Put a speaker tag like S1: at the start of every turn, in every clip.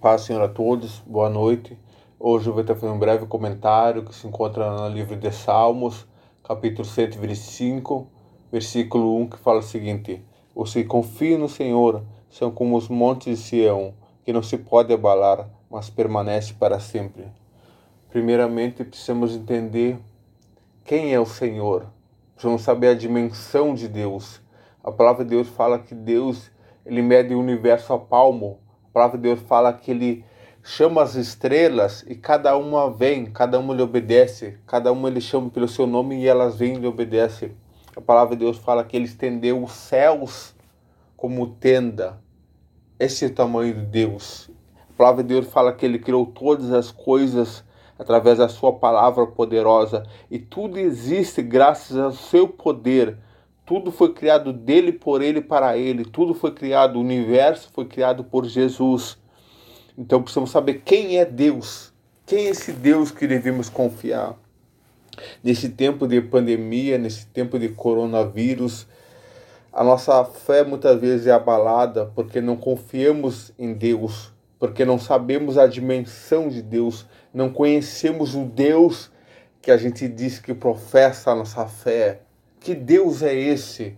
S1: Paz, Senhor, a todos. Boa noite. Hoje eu vou estar fazendo um breve comentário que se encontra no livro de Salmos, capítulo 125, versículo 1, que fala o seguinte: Os que confiam no Senhor são como os montes de Sião, que não se pode abalar, mas permanece para sempre. Primeiramente, precisamos entender quem é o Senhor. Precisamos saber a dimensão de Deus. A palavra de Deus fala que Deus ele mede o universo a palmo palavra de Deus fala que ele chama as estrelas e cada uma vem, cada uma lhe obedece, cada uma ele chama pelo seu nome e elas vêm e lhe obedecem. A palavra de Deus fala que ele estendeu os céus como tenda. Esse é o tamanho de Deus. A palavra de Deus fala que ele criou todas as coisas através da sua palavra poderosa e tudo existe graças ao seu poder tudo foi criado dele, por ele, para ele. Tudo foi criado, o universo foi criado por Jesus. Então precisamos saber quem é Deus. Quem é esse Deus que devemos confiar? Nesse tempo de pandemia, nesse tempo de coronavírus, a nossa fé muitas vezes é abalada porque não confiamos em Deus, porque não sabemos a dimensão de Deus, não conhecemos o Deus que a gente diz que professa a nossa fé. Que Deus é esse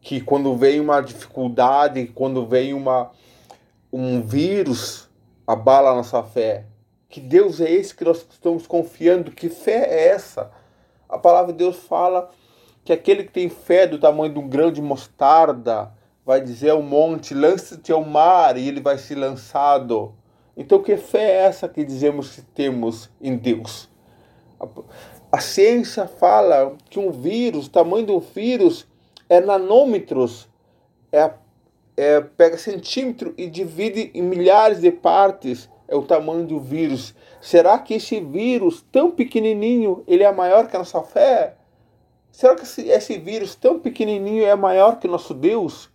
S1: que quando vem uma dificuldade, quando vem uma, um vírus, abala a nossa fé? Que Deus é esse que nós estamos confiando? Que fé é essa? A palavra de Deus fala que aquele que tem fé do tamanho de um grão de mostarda vai dizer ao monte: lança-te ao mar, e ele vai ser lançado. Então, que fé é essa que dizemos que temos em Deus? A ciência fala que um vírus, o tamanho do vírus é nanômetros, é, é, pega centímetro e divide em milhares de partes, é o tamanho do vírus. Será que esse vírus tão pequenininho, ele é maior que a nossa fé? Será que esse, esse vírus tão pequenininho é maior que o nosso Deus?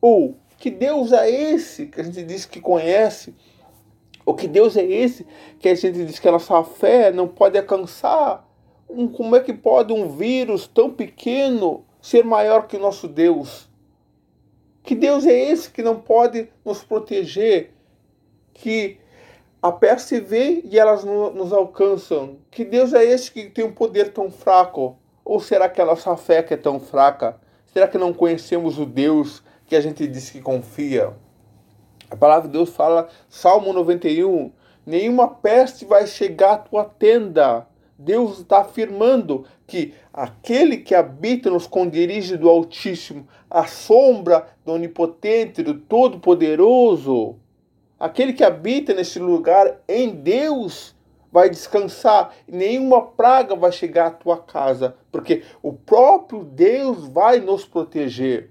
S1: Ou que Deus é esse que a gente diz que conhece? Ou que Deus é esse que a gente diz que a nossa fé não pode alcançar? Um, como é que pode um vírus tão pequeno ser maior que nosso Deus? Que Deus é esse que não pode nos proteger? Que a peste vê e elas nos alcançam? Que Deus é esse que tem um poder tão fraco? Ou será que a nossa fé que é tão fraca? Será que não conhecemos o Deus que a gente diz que confia? A palavra de Deus fala, Salmo 91, nenhuma peste vai chegar à tua tenda, Deus está afirmando que aquele que habita nos esconderijo do Altíssimo, a sombra do Onipotente, do Todo-Poderoso, aquele que habita nesse lugar em Deus, vai descansar, nenhuma praga vai chegar à tua casa, porque o próprio Deus vai nos proteger.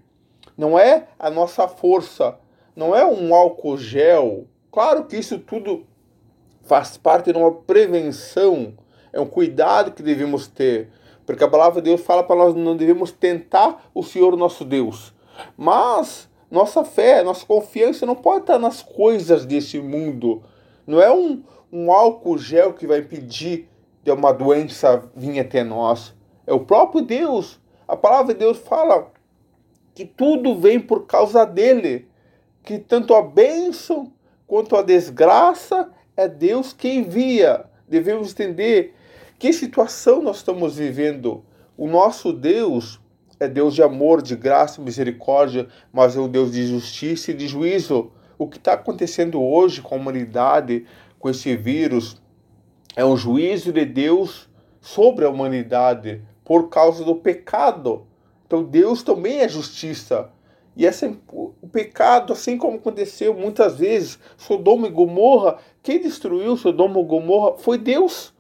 S1: Não é a nossa força, não é um álcool gel. Claro que isso tudo faz parte de uma prevenção é um cuidado que devemos ter, porque a palavra de Deus fala para nós não devemos tentar o Senhor nosso Deus. Mas nossa fé, nossa confiança não pode estar nas coisas desse mundo. Não é um, um álcool gel que vai impedir de uma doença vir até nós. É o próprio Deus. A palavra de Deus fala que tudo vem por causa dele. Que tanto a bênção quanto a desgraça é Deus que envia. Devemos entender que situação nós estamos vivendo? O nosso Deus é Deus de amor, de graça, misericórdia, mas é o Deus de justiça e de juízo. O que está acontecendo hoje com a humanidade, com esse vírus, é um juízo de Deus sobre a humanidade por causa do pecado. Então Deus também é justiça. E essa, o pecado, assim como aconteceu muitas vezes, Sodoma e Gomorra, quem destruiu Sodoma e Gomorra foi Deus.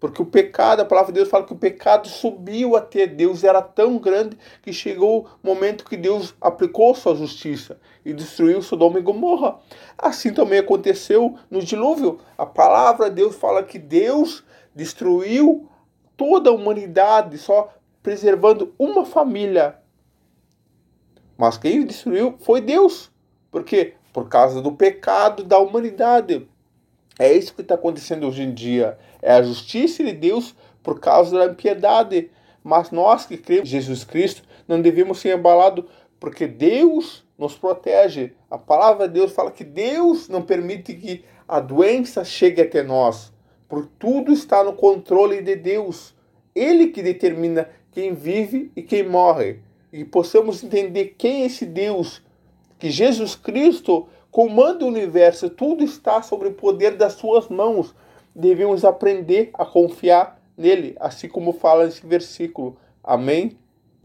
S1: Porque o pecado, a palavra de Deus fala que o pecado subiu até Deus, era tão grande que chegou o momento que Deus aplicou sua justiça e destruiu Sodoma e Gomorra. Assim também aconteceu no dilúvio. A palavra de Deus fala que Deus destruiu toda a humanidade, só preservando uma família. Mas quem destruiu foi Deus. Por quê? Por causa do pecado da humanidade. É isso que está acontecendo hoje em dia. É a justiça de Deus por causa da impiedade. Mas nós que cremos em Jesus Cristo não devemos ser abalados, porque Deus nos protege. A palavra de Deus fala que Deus não permite que a doença chegue até nós, porque tudo está no controle de Deus. Ele que determina quem vive e quem morre. E possamos entender quem é esse Deus, que Jesus Cristo comanda o universo, tudo está sobre o poder das suas mãos. Devemos aprender a confiar nele, assim como fala esse versículo. Amém?